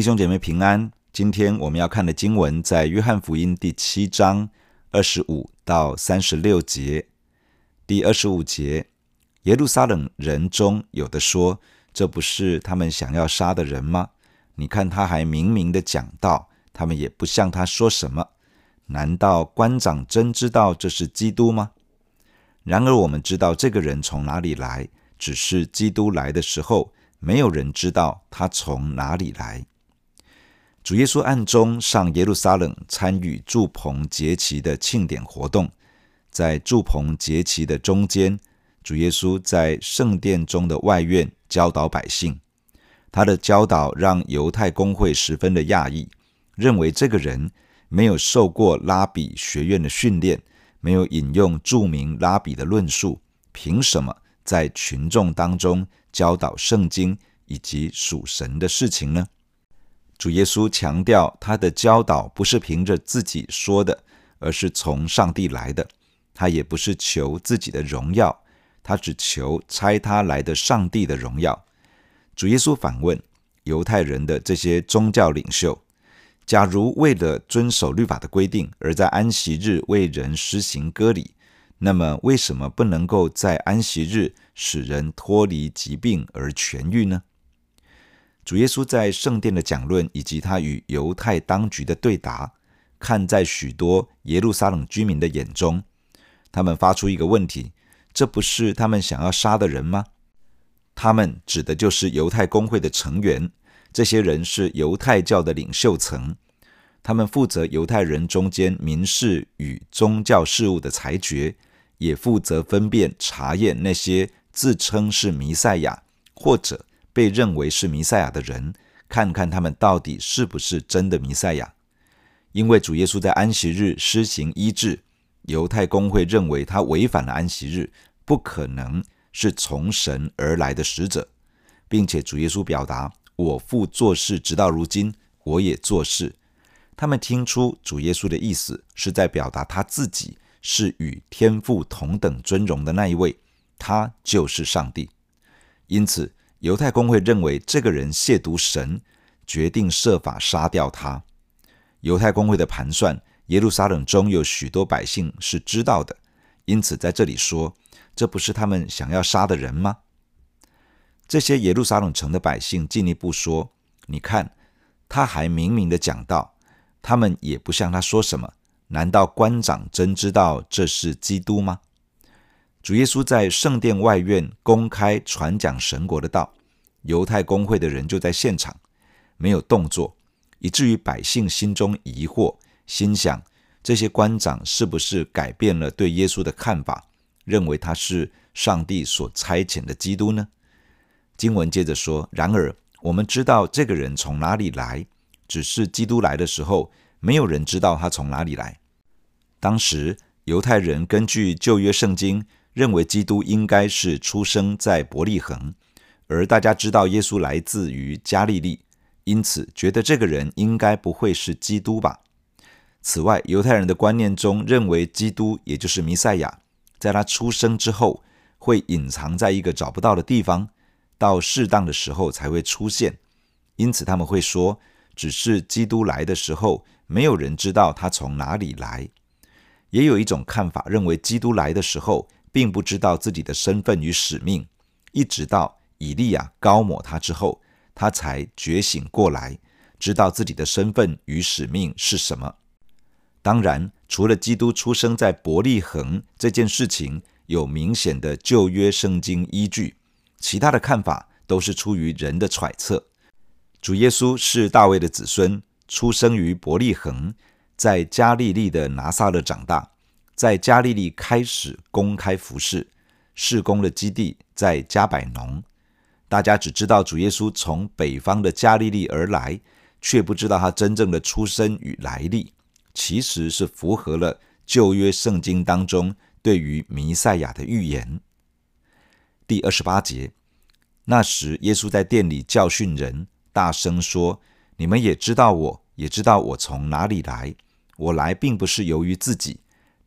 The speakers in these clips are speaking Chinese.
弟兄姐妹平安。今天我们要看的经文在约翰福音第七章二十五到三十六节。第二十五节，耶路撒冷人中有的说：“这不是他们想要杀的人吗？你看他还明明的讲道，他们也不向他说什么。难道官长真知道这是基督吗？然而我们知道这个人从哪里来，只是基督来的时候，没有人知道他从哪里来。”主耶稣暗中上耶路撒冷参与祝棚节期的庆典活动，在祝棚节期的中间，主耶稣在圣殿中的外院教导百姓。他的教导让犹太公会十分的讶异，认为这个人没有受过拉比学院的训练，没有引用著名拉比的论述，凭什么在群众当中教导圣经以及属神的事情呢？主耶稣强调，他的教导不是凭着自己说的，而是从上帝来的。他也不是求自己的荣耀，他只求差他来的上帝的荣耀。主耶稣反问犹太人的这些宗教领袖：假如为了遵守律法的规定，而在安息日为人施行割礼，那么为什么不能够在安息日使人脱离疾病而痊愈呢？主耶稣在圣殿的讲论，以及他与犹太当局的对答，看在许多耶路撒冷居民的眼中，他们发出一个问题：这不是他们想要杀的人吗？他们指的就是犹太公会的成员，这些人是犹太教的领袖层，他们负责犹太人中间民事与宗教事务的裁决，也负责分辨查验那些自称是弥赛亚或者。被认为是弥赛亚的人，看看他们到底是不是真的弥赛亚。因为主耶稣在安息日施行医治，犹太公会认为他违反了安息日，不可能是从神而来的使者，并且主耶稣表达：“我父做事直到如今，我也做事。”他们听出主耶稣的意思是在表达他自己是与天父同等尊荣的那一位，他就是上帝。因此，犹太公会认为这个人亵渎神，决定设法杀掉他。犹太公会的盘算，耶路撒冷中有许多百姓是知道的，因此在这里说，这不是他们想要杀的人吗？这些耶路撒冷城的百姓进一步说：“你看，他还明明的讲道，他们也不向他说什么。难道官长真知道这是基督吗？”主耶稣在圣殿外院公开传讲神国的道，犹太公会的人就在现场，没有动作，以至于百姓心中疑惑，心想这些官长是不是改变了对耶稣的看法，认为他是上帝所差遣的基督呢？经文接着说：“然而我们知道这个人从哪里来，只是基督来的时候，没有人知道他从哪里来。当时犹太人根据旧约圣经。”认为基督应该是出生在伯利恒，而大家知道耶稣来自于加利利，因此觉得这个人应该不会是基督吧。此外，犹太人的观念中认为基督也就是弥赛亚，在他出生之后会隐藏在一个找不到的地方，到适当的时候才会出现，因此他们会说，只是基督来的时候，没有人知道他从哪里来。也有一种看法认为，基督来的时候，并不知道自己的身份与使命，一直到以利亚膏抹他之后，他才觉醒过来，知道自己的身份与使命是什么。当然，除了基督出生在伯利恒这件事情有明显的旧约圣经依据，其他的看法都是出于人的揣测。主耶稣是大卫的子孙，出生于伯利恒，在加利利的拿撒勒长大。在加利利开始公开服侍，事工的基地在加百农。大家只知道主耶稣从北方的加利利而来，却不知道他真正的出身与来历。其实是符合了旧约圣经当中对于弥赛亚的预言。第二十八节，那时耶稣在殿里教训人，大声说：“你们也知道我，也知道我从哪里来。我来并不是由于自己。”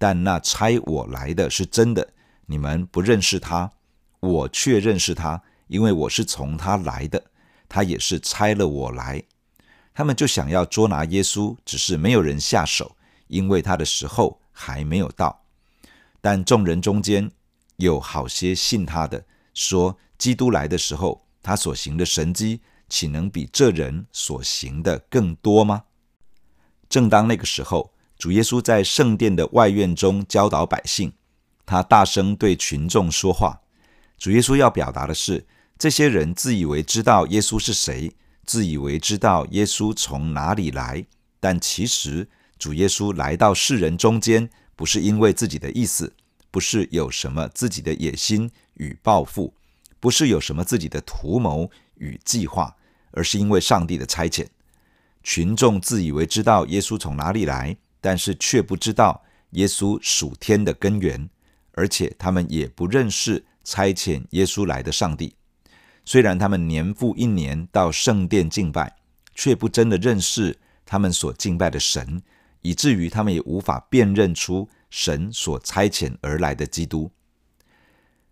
但那差我来的是真的，你们不认识他，我却认识他，因为我是从他来的，他也是差了我来。他们就想要捉拿耶稣，只是没有人下手，因为他的时候还没有到。但众人中间有好些信他的，说基督来的时候，他所行的神迹，岂能比这人所行的更多吗？正当那个时候，主耶稣在圣殿的外院中教导百姓，他大声对群众说话。主耶稣要表达的是，这些人自以为知道耶稣是谁，自以为知道耶稣从哪里来，但其实主耶稣来到世人中间，不是因为自己的意思，不是有什么自己的野心与抱负，不是有什么自己的图谋与计划，而是因为上帝的差遣。群众自以为知道耶稣从哪里来，但是却不知道耶稣属天的根源，而且他们也不认识。差遣耶稣来的上帝，虽然他们年复一年到圣殿敬拜，却不真的认识他们所敬拜的神，以至于他们也无法辨认出神所差遣而来的基督。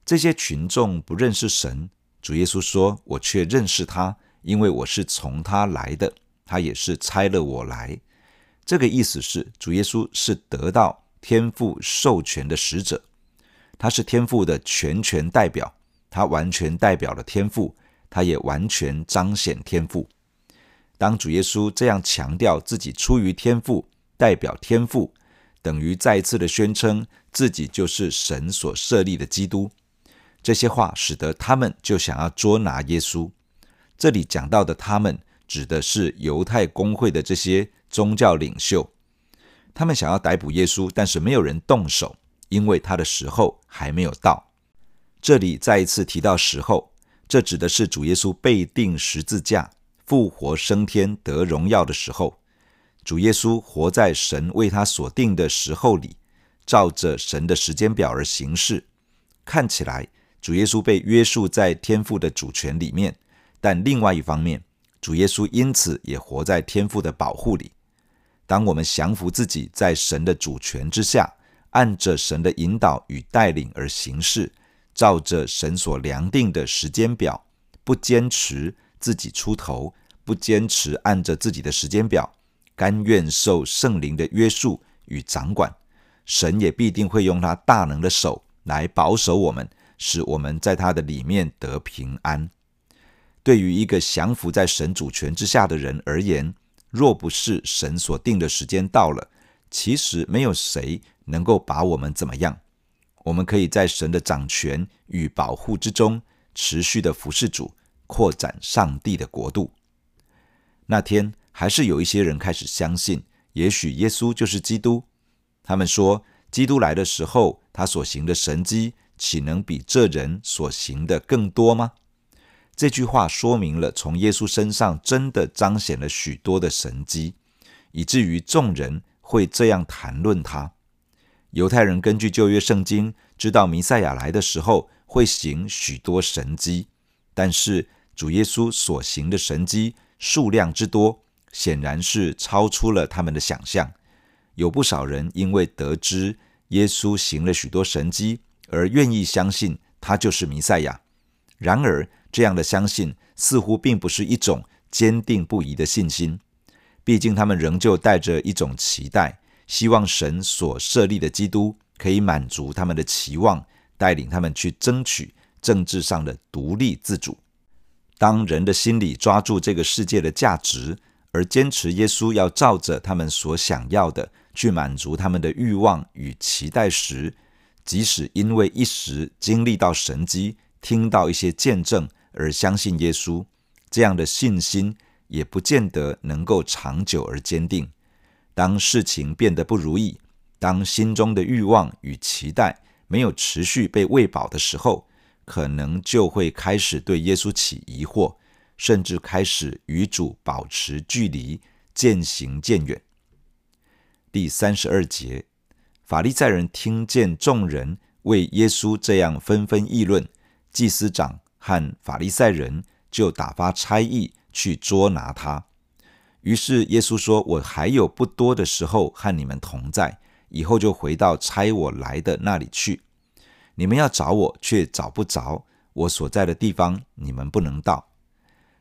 这些群众不认识神，主耶稣说：“我却认识他，因为我是从他来的，他也是差了我来。”这个意思是，主耶稣是得到天父授权的使者。他是天父的全权代表，他完全代表了天父，他也完全彰显天父。当主耶稣这样强调自己出于天父，代表天父，等于再次的宣称自己就是神所设立的基督。这些话使得他们就想要捉拿耶稣。这里讲到的他们，指的是犹太公会的这些宗教领袖，他们想要逮捕耶稣，但是没有人动手。因为他的时候还没有到。这里再一次提到时候，这指的是主耶稣被钉十字架、复活升天、得荣耀的时候。主耶稣活在神为他所定的时候里，照着神的时间表而行事。看起来，主耶稣被约束在天父的主权里面，但另外一方面，主耶稣因此也活在天父的保护里。当我们降服自己在神的主权之下，按着神的引导与带领而行事，照着神所量定的时间表，不坚持自己出头，不坚持按着自己的时间表，甘愿受圣灵的约束与掌管，神也必定会用他大能的手来保守我们，使我们在他的里面得平安。对于一个降服在神主权之下的人而言，若不是神所定的时间到了，其实没有谁。能够把我们怎么样？我们可以在神的掌权与保护之中，持续的服侍主，扩展上帝的国度。那天还是有一些人开始相信，也许耶稣就是基督。他们说，基督来的时候，他所行的神迹，岂能比这人所行的更多吗？这句话说明了，从耶稣身上真的彰显了许多的神迹，以至于众人会这样谈论他。犹太人根据旧约圣经知道弥赛亚来的时候会行许多神迹，但是主耶稣所行的神迹数量之多，显然是超出了他们的想象。有不少人因为得知耶稣行了许多神迹，而愿意相信他就是弥赛亚。然而，这样的相信似乎并不是一种坚定不移的信心，毕竟他们仍旧带着一种期待。希望神所设立的基督可以满足他们的期望，带领他们去争取政治上的独立自主。当人的心里抓住这个世界的价值，而坚持耶稣要照着他们所想要的去满足他们的欲望与期待时，即使因为一时经历到神迹，听到一些见证而相信耶稣，这样的信心也不见得能够长久而坚定。当事情变得不如意，当心中的欲望与期待没有持续被喂饱的时候，可能就会开始对耶稣起疑惑，甚至开始与主保持距离，渐行渐远。第三十二节，法利赛人听见众人为耶稣这样纷纷议论，祭司长和法利赛人就打发差役去捉拿他。于是耶稣说：“我还有不多的时候和你们同在，以后就回到差我来的那里去。你们要找我，却找不着；我所在的地方，你们不能到。”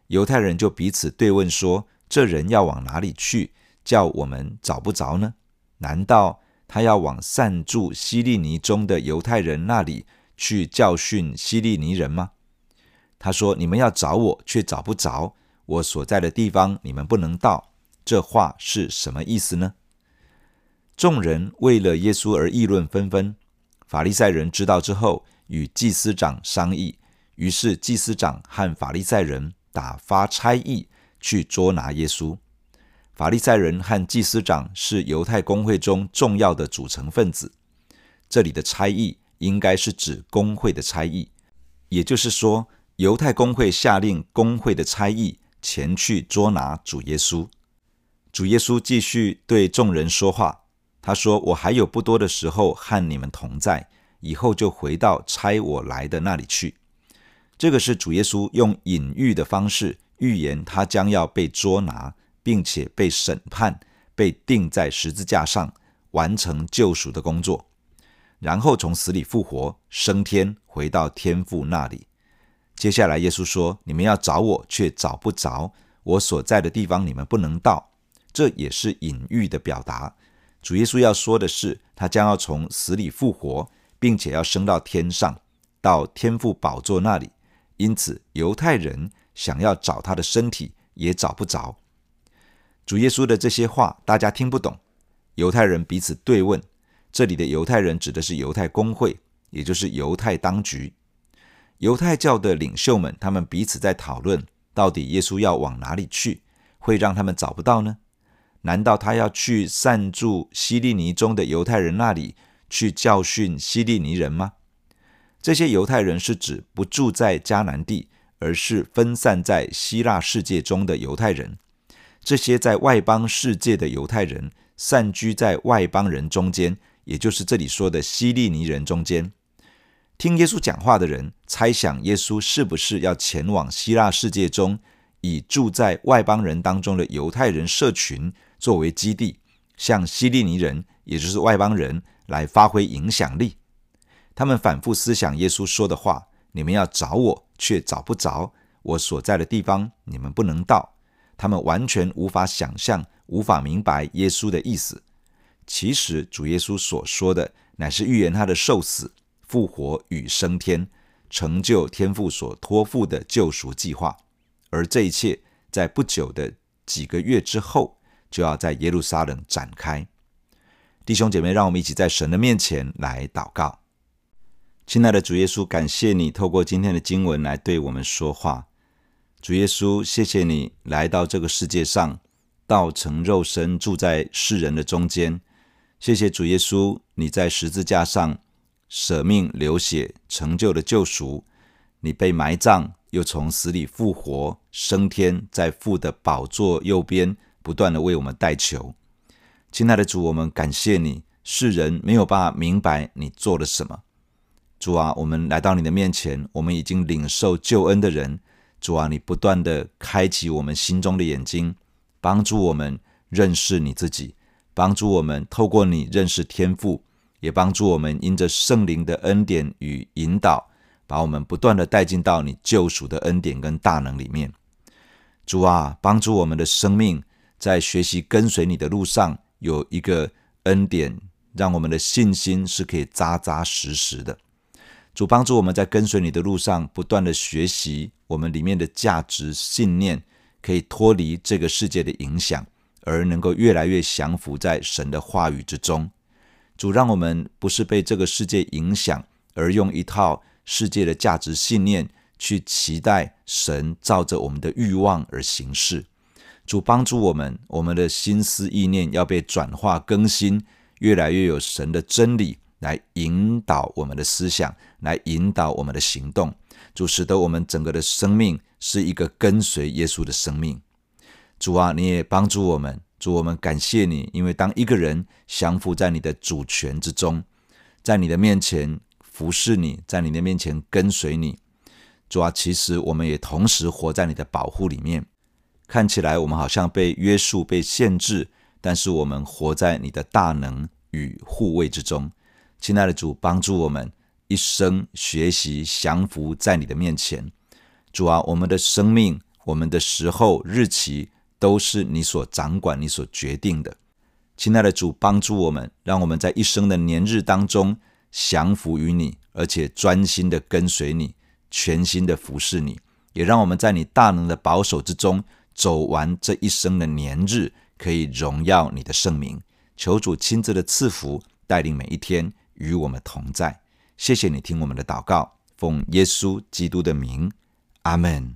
犹太人就彼此对问说：“这人要往哪里去，叫我们找不着呢？难道他要往散住希利尼中的犹太人那里去教训希利尼人吗？他说：“你们要找我，却找不着；我所在的地方，你们不能到。”这话是什么意思呢？众人为了耶稣而议论纷纷。法利赛人知道之后，与祭司长商议，于是祭司长和法利赛人打发差役去捉拿耶稣。法利赛人和祭司长是犹太公会中重要的组成分子。这里的差役应该是指公会的差役，也就是说，犹太公会下令公会的差役前去捉拿主耶稣。主耶稣继续对众人说话。他说：“我还有不多的时候和你们同在，以后就回到差我来的那里去。”这个是主耶稣用隐喻的方式预言他将要被捉拿，并且被审判，被钉在十字架上，完成救赎的工作，然后从死里复活，升天，回到天父那里。接下来，耶稣说：“你们要找我，却找不着；我所在的地方，你们不能到。”这也是隐喻的表达。主耶稣要说的是，他将要从死里复活，并且要升到天上，到天父宝座那里。因此，犹太人想要找他的身体，也找不着。主耶稣的这些话，大家听不懂。犹太人彼此对问，这里的犹太人指的是犹太公会，也就是犹太当局。犹太教的领袖们，他们彼此在讨论，到底耶稣要往哪里去，会让他们找不到呢？难道他要去散住希利尼中的犹太人那里去教训希利尼人吗？这些犹太人是指不住在迦南地，而是分散在希腊世界中的犹太人。这些在外邦世界的犹太人散居在外邦人中间，也就是这里说的希利尼人中间。听耶稣讲话的人猜想耶稣是不是要前往希腊世界中，以住在外邦人当中的犹太人社群。作为基地，向希利尼人，也就是外邦人，来发挥影响力。他们反复思想耶稣说的话：“你们要找我，却找不着；我所在的地方，你们不能到。”他们完全无法想象，无法明白耶稣的意思。其实，主耶稣所说的，乃是预言他的受死、复活与升天，成就天父所托付的救赎计划。而这一切，在不久的几个月之后。就要在耶路撒冷展开，弟兄姐妹，让我们一起在神的面前来祷告。亲爱的主耶稣，感谢你透过今天的经文来对我们说话。主耶稣，谢谢你来到这个世界上，道成肉身住在世人的中间。谢谢主耶稣，你在十字架上舍命流血，成就了救赎。你被埋葬，又从死里复活，升天，在父的宝座右边。不断的为我们代求，亲爱的主，我们感谢你。世人没有办法明白你做了什么，主啊，我们来到你的面前，我们已经领受救恩的人，主啊，你不断的开启我们心中的眼睛，帮助我们认识你自己，帮助我们透过你认识天父，也帮助我们因着圣灵的恩典与引导，把我们不断的带进到你救赎的恩典跟大能里面。主啊，帮助我们的生命。在学习跟随你的路上，有一个恩典，让我们的信心是可以扎扎实实的。主帮助我们在跟随你的路上，不断的学习我们里面的价值信念，可以脱离这个世界的影响，而能够越来越降服在神的话语之中。主让我们不是被这个世界影响，而用一套世界的价值信念去期待神照着我们的欲望而行事。主帮助我们，我们的心思意念要被转化更新，越来越有神的真理来引导我们的思想，来引导我们的行动。主使得我们整个的生命是一个跟随耶稣的生命。主啊，你也帮助我们。主，我们感谢你，因为当一个人降服在你的主权之中，在你的面前服侍你，在你的面前跟随你。主啊，其实我们也同时活在你的保护里面。看起来我们好像被约束、被限制，但是我们活在你的大能与护卫之中。亲爱的主，帮助我们一生学习降服在你的面前。主啊，我们的生命、我们的时候、日期都是你所掌管、你所决定的。亲爱的主，帮助我们，让我们在一生的年日当中降服于你，而且专心的跟随你，全心的服侍你。也让我们在你大能的保守之中走完这一生的年日，可以荣耀你的圣名。求主亲自的赐福，带领每一天与我们同在。谢谢你听我们的祷告，奉耶稣基督的名，阿门。